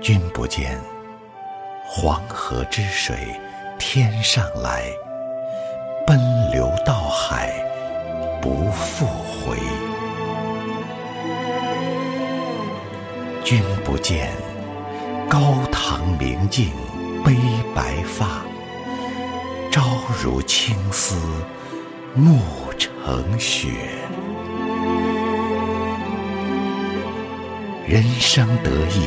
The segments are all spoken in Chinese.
君不见，黄河之水天上来，奔流到海不复回。君不见，高堂明镜悲白发，朝如青丝暮成雪。人生得意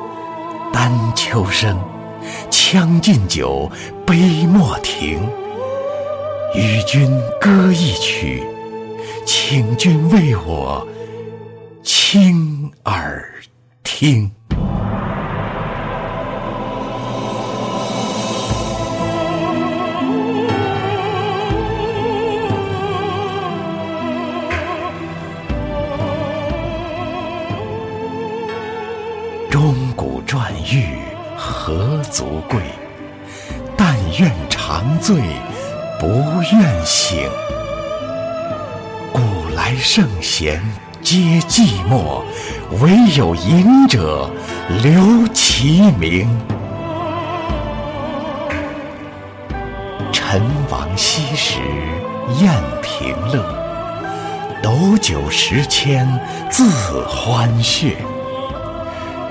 丹丘生，将进酒，杯莫停。与君歌一曲，请君为我倾耳听。馔玉何足贵？但愿长醉不愿醒。古来圣贤皆寂寞，惟有饮者留其名。陈王昔时宴平乐，斗酒十千恣欢谑。